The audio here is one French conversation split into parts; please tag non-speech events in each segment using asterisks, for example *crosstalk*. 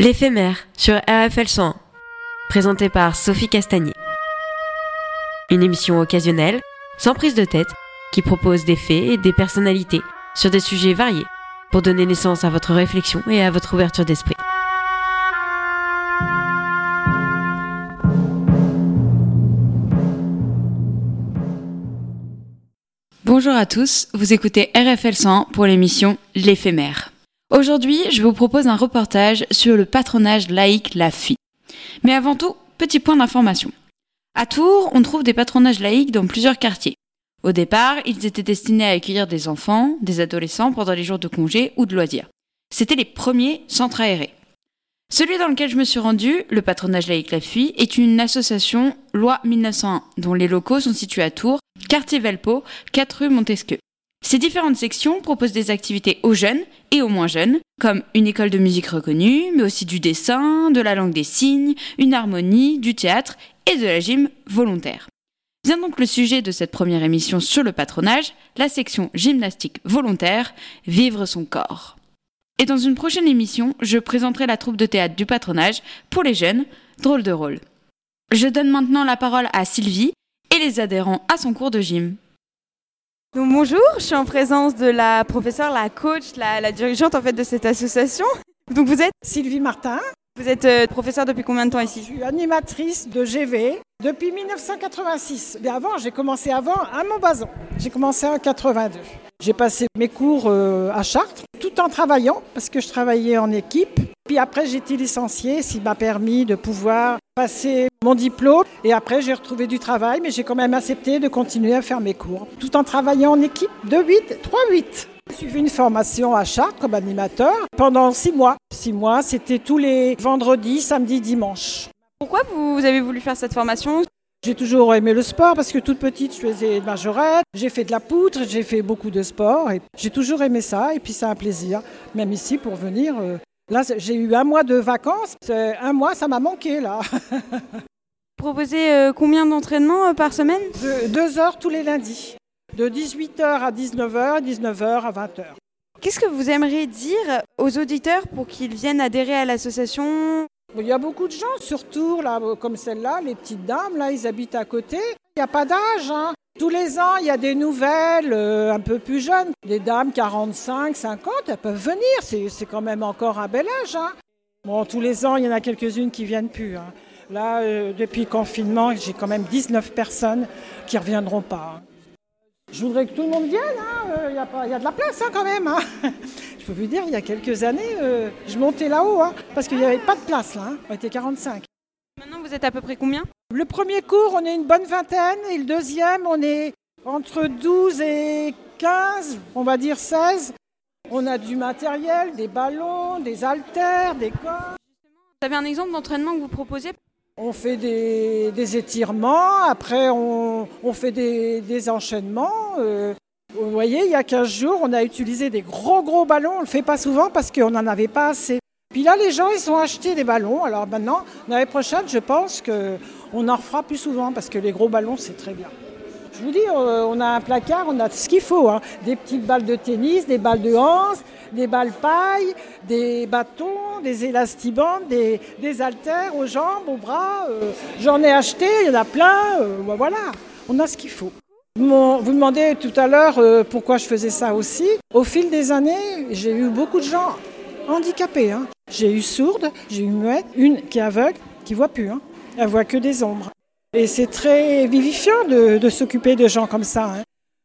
L'éphémère sur RFL 101, présenté par Sophie Castagnier. Une émission occasionnelle, sans prise de tête, qui propose des faits et des personnalités sur des sujets variés pour donner naissance à votre réflexion et à votre ouverture d'esprit. Bonjour à tous, vous écoutez RFL 100 pour l'émission L'éphémère. Aujourd'hui, je vous propose un reportage sur le patronage laïque La FI. Mais avant tout, petit point d'information. À Tours, on trouve des patronages laïques dans plusieurs quartiers. Au départ, ils étaient destinés à accueillir des enfants, des adolescents pendant les jours de congé ou de loisirs. C'étaient les premiers centres aérés. Celui dans lequel je me suis rendu, le patronage laïque La Fuie, est une association loi 1901 dont les locaux sont situés à Tours, quartier Velpeau, 4 rue Montesquieu. Ces différentes sections proposent des activités aux jeunes et aux moins jeunes, comme une école de musique reconnue, mais aussi du dessin, de la langue des signes, une harmonie, du théâtre et de la gym volontaire. Vient donc le sujet de cette première émission sur le patronage, la section gymnastique volontaire, vivre son corps. Et dans une prochaine émission, je présenterai la troupe de théâtre du patronage pour les jeunes, drôle de rôle. Je donne maintenant la parole à Sylvie et les adhérents à son cours de gym. Donc, bonjour, je suis en présence de la professeure, la coach, la, la dirigeante en fait de cette association. Donc vous êtes Sylvie Martin, vous êtes euh, professeure depuis combien de temps je ici suis animatrice de GV depuis 1986. Mais avant, j'ai commencé avant à Montbazon. J'ai commencé en 82. J'ai passé mes cours euh, à Chartres tout en travaillant parce que je travaillais en équipe. Puis après, j'ai été licenciée, ce qui m'a permis de pouvoir passer mon diplôme. Et après, j'ai retrouvé du travail, mais j'ai quand même accepté de continuer à faire mes cours tout en travaillant en équipe de 8, 3-8. J'ai suivi une formation à Chartres comme animateur pendant six mois. Six mois, c'était tous les vendredis, samedis, dimanches. Pourquoi vous avez voulu faire cette formation? J'ai toujours aimé le sport parce que toute petite, je faisais de majorette, j'ai fait de la poutre, j'ai fait beaucoup de sport et j'ai toujours aimé ça et puis c'est un plaisir, même ici pour venir. Là, j'ai eu un mois de vacances, un mois, ça m'a manqué là. *laughs* Proposez euh, combien d'entraînements euh, par semaine? De- deux heures tous les lundis, de 18h à 19h, 19h à 20h. Qu'est-ce que vous aimeriez dire aux auditeurs pour qu'ils viennent adhérer à l'association? Il y a beaucoup de gens sur Tours, là, comme celle-là, les petites dames, là, ils habitent à côté. Il n'y a pas d'âge. hein. Tous les ans, il y a des nouvelles euh, un peu plus jeunes. Des dames 45, 50, elles peuvent venir. C'est quand même encore un bel âge. hein. Bon, tous les ans, il y en a quelques-unes qui viennent plus. hein. Là, euh, depuis le confinement, j'ai quand même 19 personnes qui ne reviendront pas. Je voudrais que tout le monde vienne. hein. Euh, Il y, a il de la place quand même. *laughs* Je peux vous dire, il y a quelques années, euh, je montais là-haut parce qu'il n'y avait pas de place. On était 45. Vous êtes à peu près combien Le premier cours, on est une bonne vingtaine et le deuxième, on est entre 12 et 15, on va dire 16. On a du matériel, des ballons, des haltères, des cordes. Vous avez un exemple d'entraînement que vous proposez On fait des, des étirements, après on, on fait des, des enchaînements. euh. vous voyez, il y a 15 jours, on a utilisé des gros gros ballons. On ne le fait pas souvent parce qu'on n'en avait pas assez. Puis là, les gens, ils ont acheté des ballons. Alors maintenant, l'année prochaine, je pense qu'on en refera plus souvent parce que les gros ballons, c'est très bien. Je vous dis, euh, on a un placard, on a ce qu'il faut. hein. Des petites balles de tennis, des balles de hanse, des balles paille, des bâtons, des élastibandes, des, des haltères aux jambes, aux bras. euh, J'en ai acheté, il y en a plein. euh, voilà, on a ce qu'il faut. M'en- vous demandez tout à l'heure pourquoi je faisais ça aussi. Au fil des années, j'ai eu beaucoup de gens handicapés. hein. J'ai eu sourde, j'ai eu muette, une qui est aveugle, qui voit plus. hein. Elle voit que des ombres. Et c'est très vivifiant de, s'occuper de gens comme ça. hein.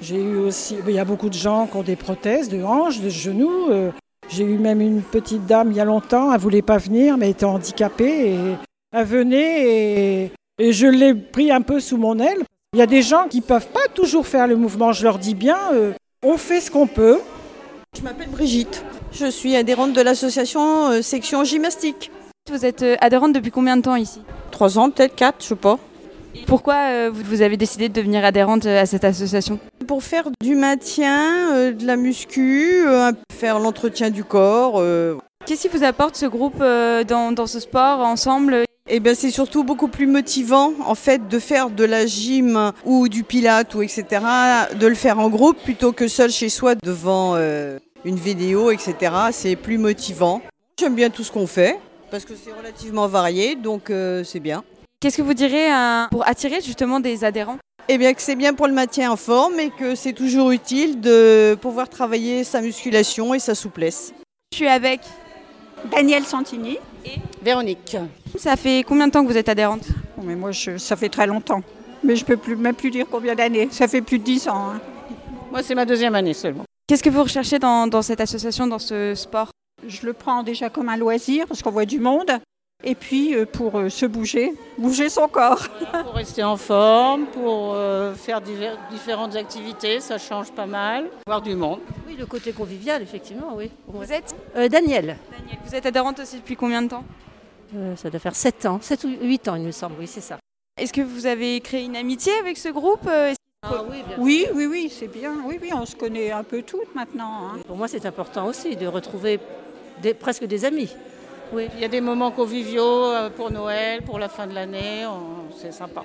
J'ai eu aussi, il y a beaucoup de gens qui ont des prothèses de hanches, de genoux. euh, J'ai eu même une petite dame il y a longtemps, elle voulait pas venir, mais elle était handicapée et elle venait et, et je l'ai pris un peu sous mon aile. Il y a des gens qui peuvent pas toujours faire le mouvement. Je leur dis bien, euh, on fait ce qu'on peut. Je m'appelle Brigitte. Je suis adhérente de l'association euh, section gymnastique. Vous êtes euh, adhérente depuis combien de temps ici? Trois ans, peut-être quatre, je sais pas. Pourquoi euh, vous avez décidé de devenir adhérente à cette association? Pour faire du maintien, de la muscu, faire l'entretien du corps. Qu'est-ce qui vous apporte ce groupe dans, dans ce sport ensemble? Eh bien, c'est surtout beaucoup plus motivant, en fait, de faire de la gym ou du pilate ou etc., de le faire en groupe plutôt que seul chez soi devant euh, une vidéo, etc. C'est plus motivant. J'aime bien tout ce qu'on fait. parce que c'est relativement varié, donc euh, c'est bien. Qu'est-ce que vous direz euh, pour attirer justement des adhérents? Eh bien que c'est bien pour le maintien en forme et que c'est toujours utile de pouvoir travailler sa musculation et sa souplesse. Je suis avec. Daniel Santini. Véronique. Ça fait combien de temps que vous êtes adhérente? Oh, mais moi, je- ça fait très longtemps. Mais je peux plus, même plus dire combien d'années. Ça fait plus de 10 ans. hein. Moi, c'est ma deuxième année seulement. Qu'est-ce que vous recherchez dans, dans cette association, dans ce sport? Je le prends déjà comme un loisir parce qu'on voit du monde. Et puis euh, pour euh, se bouger, bouger son corps. *laughs* Pour rester en forme, pour euh, faire divers- différentes activités, ça change pas mal. Voir du monde. Oui, le côté convivial, effectivement, oui. Vous êtes Euh, Daniel, Daniel, vous êtes adhérente aussi depuis combien de temps? Euh, ça doit faire 7 ans, 7 ou 8 ans, il me semble, oui, c'est ça. Est-ce que vous avez créé une amitié avec ce groupe? Ah oui, bien Oui, oui, oui, c'est bien. Oui, oui, on se connaît un peu toutes maintenant. hein. Pour moi, c'est important aussi de retrouver des- presque des amis. Oui. Il y a des moments conviviaux euh, pour Noël, pour la fin de l'année, c'est sympa.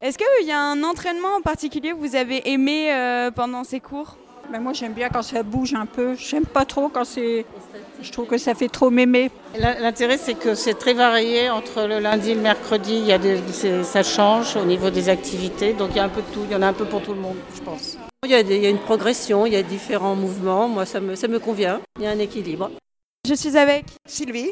Est-ce qu'il y a un entraînement en particulier que vous avez aimé euh, pendant ces cours? Mais moi, j'aime bien quand ça bouge un peu. J'aime pas trop quand c'est. Je trouve que ça fait trop mémé. L'in- L'intérêt, c'est que c'est très varié entre le lundi et le mercredi. Il y a des, ça change au niveau des activités, donc il y a un peu de tout. Il y en a un peu pour tout le monde, je pense. Il y, a des- il y a une progression, il y a différents mouvements, moi, ça me, ça me convient. Il y a un équilibre. Je suis avec. Sylvie,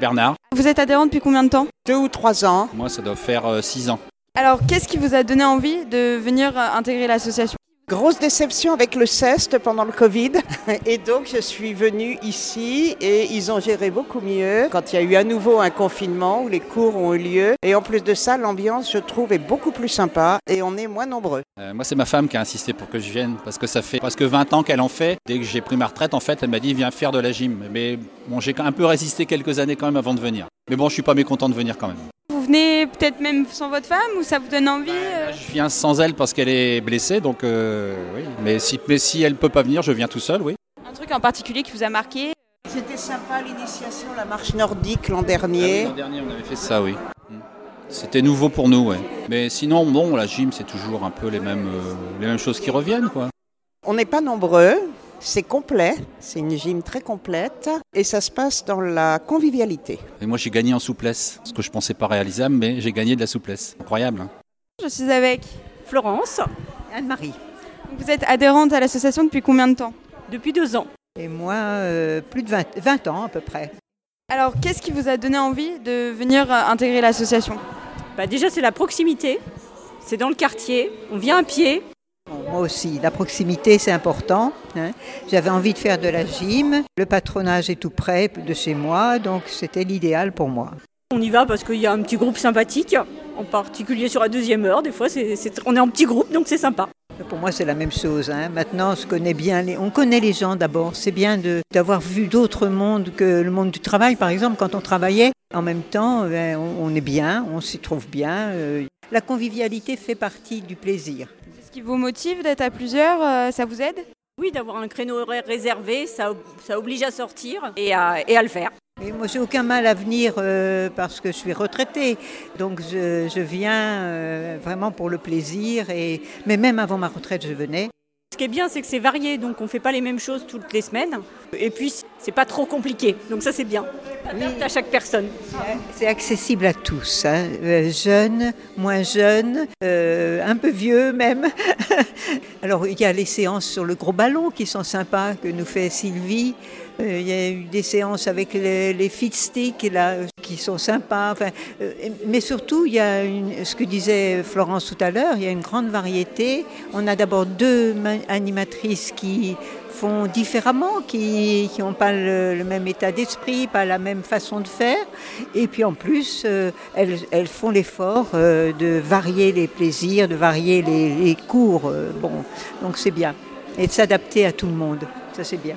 Bernard, Vous êtes adhérente depuis combien de temps? Deux ou trois ans. moi ça doit faire 6 ans. Alors, qu'est-ce qui vous a donné envie de venir euh, intégrer l'association? Grosse déception avec le CEST pendant le Covid. *laughs* Et donc, je suis venue ici et ils ont géré beaucoup mieux quand il y a eu à nouveau un confinement où les cours ont eu lieu. Et en plus de ça, l'ambiance, je trouve, est beaucoup plus sympa et on est moins nombreux. Euh, moi c'est ma femme qui a insisté pour que je vienne parce que ça fait presque 20 ans qu'elle en fait. Dès que j'ai pris ma retraite en fait elle m'a dit viens faire de la gym. Mais bon j'ai un peu résisté quelques années quand même avant de venir. Mais bon je suis pas mécontent de venir quand même. Vous venez peut-être même sans votre femme ou ça vous donne envie euh Je viens sans elle parce qu'elle est blessée donc euh, oui. Mais si, mais si elle peut pas venir je viens tout seul oui. Un truc en particulier qui vous a marqué C'était sympa l'initiation, la marche nordique l'an dernier. L'an dernier on avait fait ça oui. Mm. C'était nouveau pour nous ouais. Mais sinon bon la gym c'est toujours un peu les mêmes, euh, les mêmes choses qui reviennent quoi. On n'est pas nombreux. C'est complet, c'est une gym très complète et ça se passe dans la convivialité. Et moi j'ai gagné en souplesse, ce que je pensais pas réalisable mais j'ai gagné de la souplesse. Incroyable. hein. Je suis avec. Florence, Anne-Marie. Vous êtes adhérente à l'association depuis combien de temps? Depuis deux ans. Et moi, euh, plus de 20, 20 ans à peu près. Alors, qu'est-ce qui vous a donné envie de venir euh, intégrer l'association? Bah, déjà, c'est la proximité. C'est dans le quartier. On vient à pied. Moi aussi, la proximité, c'est important. hein. J'avais envie de faire de la gym. Le patronage est tout près de chez moi, donc c'était l'idéal pour moi. On y va parce qu'il y a un petit groupe sympathique, en particulier sur la deuxième heure. Des fois, c'est, c'est- on est en petit groupe, donc c'est sympa. Pour moi, c'est la même chose. hein. Maintenant, on se connaît bien. les- On connaît les gens d'abord. C'est bien d'avoir vu d'autres mondes que le monde du travail. Par exemple, quand on travaillait, en même temps, on, on est bien, on s'y trouve bien. euh. La convivialité fait partie du plaisir. Qui vous motive d'être à plusieurs euh, Ça vous aide? Oui, d'avoir un créneau horaire réservé, ça, ça oblige à sortir et à, et à le faire. Et moi, j'ai aucun mal à venir euh, parce que je suis retraitée. Donc, je, je viens euh, vraiment pour le plaisir. Et... Mais même avant ma retraite, je venais. Ce qui est bien, c'est que c'est varié, donc on ne fait pas les mêmes choses toutes les semaines. Et puis, c'est pas trop compliqué, donc ça c'est bien. Adapte à chaque personne. C'est accessible à tous, hein. Euh, jeunes, moins jeunes, euh, un peu vieux même. *laughs* Alors il y a les séances sur le gros ballon qui sont sympas que nous fait Sylvie. Euh, il y a eu des séances avec les, les fit sticks là, euh, qui sont sympas. Enfin, euh, mais surtout, il y a une, ce que disait Florence tout à l'heure, il y a une grande variété. On a d'abord deux ma- animatrices qui font différemment, qui n'ont pas le, même état d'esprit, pas la même façon de faire. Et puis en plus, euh, elles, elles font l'effort euh, de varier les plaisirs, de varier les, les cours. euh, bon, donc c'est bien. Et de s'adapter à tout le monde. Ça c'est bien.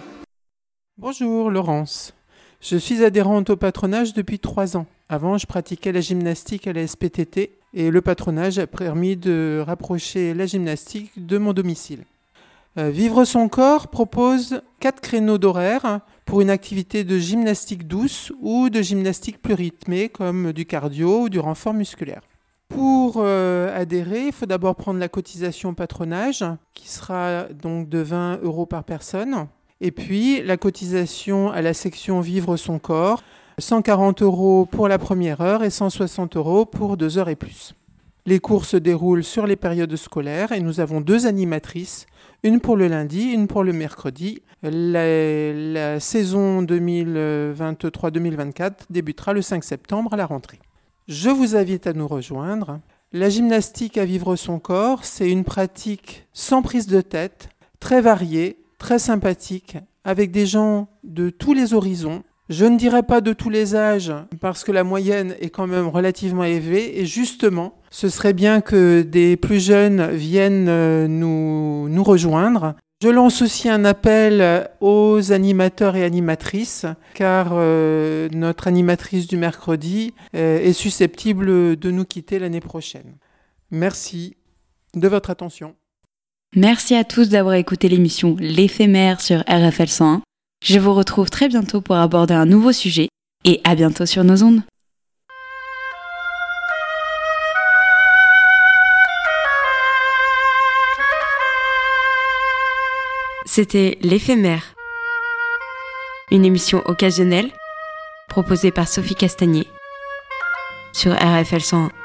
Bonjour Laurence. Je suis adhérente au patronage depuis trois ans. Avant, je pratiquais la gymnastique à la SPTT et le patronage a permis de rapprocher la gymnastique de mon domicile. Euh, Vivre son corps propose quatre créneaux d'horaire pour une activité de gymnastique douce ou de gymnastique plus rythmée comme du cardio ou du renfort musculaire. Pour euh, adhérer, il faut d'abord prendre la cotisation patronage qui sera donc de 20 euros par personne. Et puis la cotisation à la section Vivre son corps 140 euros pour la première heure et 160 euros pour deux heures et plus. Les cours se déroulent sur les périodes scolaires et nous avons deux animatrices, une pour le lundi, une pour le mercredi. La, saison 2023-2024 débutera le 5 septembre à la rentrée. Je vous invite à nous rejoindre. La gymnastique à vivre son corps, c'est une pratique sans prise de tête, très variée, très sympathique, avec des gens de tous les horizons. Je ne dirais pas de tous les âges, parce que la moyenne est quand même relativement élevée, et justement, ce serait bien que des plus jeunes viennent euh, nous, rejoindre. Je lance aussi un appel aux animateurs et animatrices, car euh, notre animatrice du mercredi euh, est susceptible de nous quitter l'année prochaine. Merci de votre attention. Merci à tous d'avoir écouté l'émission L'éphémère sur RFL 101. Je vous retrouve très bientôt pour aborder un nouveau sujet et à bientôt sur nos ondes. C'était L'éphémère, une émission occasionnelle proposée par Sophie Castagnier sur RFL 101.